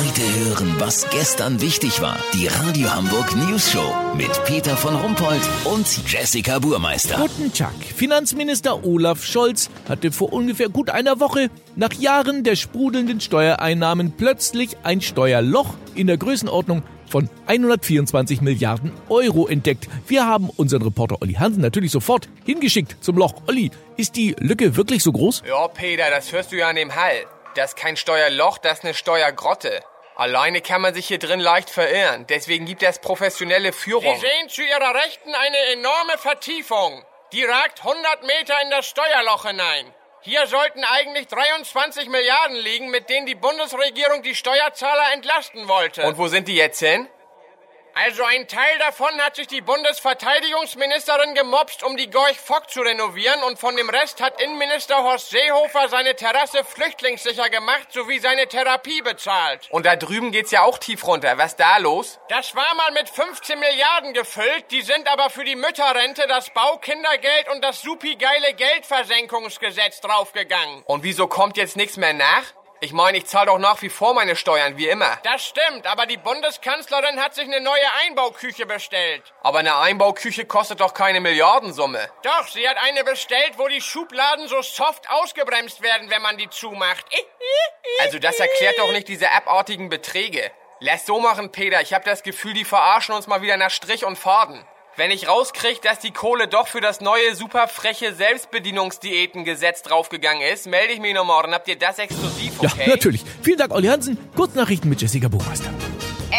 Heute hören, was gestern wichtig war. Die Radio Hamburg News Show mit Peter von Rumpold und Jessica Burmeister. Guten Tag. Finanzminister Olaf Scholz hatte vor ungefähr gut einer Woche nach Jahren der sprudelnden Steuereinnahmen plötzlich ein Steuerloch in der Größenordnung von 124 Milliarden Euro entdeckt. Wir haben unseren Reporter Olli Hansen natürlich sofort hingeschickt zum Loch. Olli, ist die Lücke wirklich so groß? Ja, Peter, das hörst du ja an dem Hall. Das ist kein Steuerloch, das ist eine Steuergrotte. Alleine kann man sich hier drin leicht verirren. Deswegen gibt es professionelle Führung. Sie sehen zu Ihrer Rechten eine enorme Vertiefung. Die ragt 100 Meter in das Steuerloch hinein. Hier sollten eigentlich 23 Milliarden liegen, mit denen die Bundesregierung die Steuerzahler entlasten wollte. Und wo sind die jetzt hin? Also ein Teil davon hat sich die Bundesverteidigungsministerin gemobst, um die Gorch Fock zu renovieren und von dem Rest hat Innenminister Horst Seehofer seine Terrasse flüchtlingssicher gemacht sowie seine Therapie bezahlt. Und da drüben geht's ja auch tief runter. Was da los? Das war mal mit 15 Milliarden gefüllt, die sind aber für die Mütterrente, das Baukindergeld und das supi-geile Geldversenkungsgesetz draufgegangen. Und wieso kommt jetzt nichts mehr nach? Ich meine, ich zahle doch nach wie vor meine Steuern, wie immer. Das stimmt, aber die Bundeskanzlerin hat sich eine neue Einbauküche bestellt. Aber eine Einbauküche kostet doch keine Milliardensumme. Doch, sie hat eine bestellt, wo die Schubladen so soft ausgebremst werden, wenn man die zumacht. Also das erklärt doch nicht diese abartigen Beträge. Lass so machen, Peter. Ich habe das Gefühl, die verarschen uns mal wieder nach Strich und Faden. Wenn ich rauskriege, dass die Kohle doch für das neue super freche Selbstbedienungsdiätengesetz draufgegangen ist, melde ich mich noch morgen. Habt ihr das exklusiv, okay? Ja, natürlich. Vielen Dank, Olli Hansen. Kurznachrichten mit Jessica Buchmeister.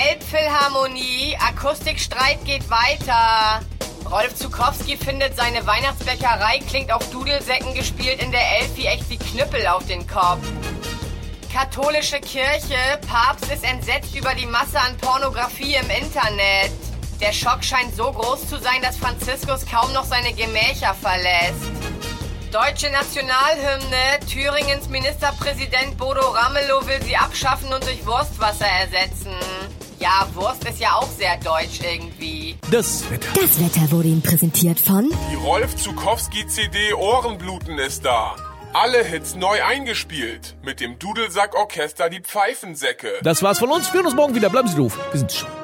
Elbphilharmonie, Akustikstreit geht weiter. Rolf Zukowski findet, seine Weihnachtsbäckerei klingt auf Dudelsäcken gespielt in der Elf wie echt wie Knüppel auf den Kopf. Katholische Kirche, Papst ist entsetzt über die Masse an Pornografie im Internet. Der Schock scheint so groß zu sein, dass Franziskus kaum noch seine Gemächer verlässt. Deutsche Nationalhymne. Thüringens Ministerpräsident Bodo Ramelow will sie abschaffen und durch Wurstwasser ersetzen. Ja, Wurst ist ja auch sehr deutsch irgendwie. Das Wetter. Das Wetter wurde Ihnen präsentiert von Die Rolf Zukowski CD Ohrenbluten ist da. Alle Hits neu eingespielt. Mit dem Dudelsack-Orchester Die Pfeifensäcke. Das war's von uns. Wir hören uns morgen wieder. Bleiben Sie doof. Wir schon.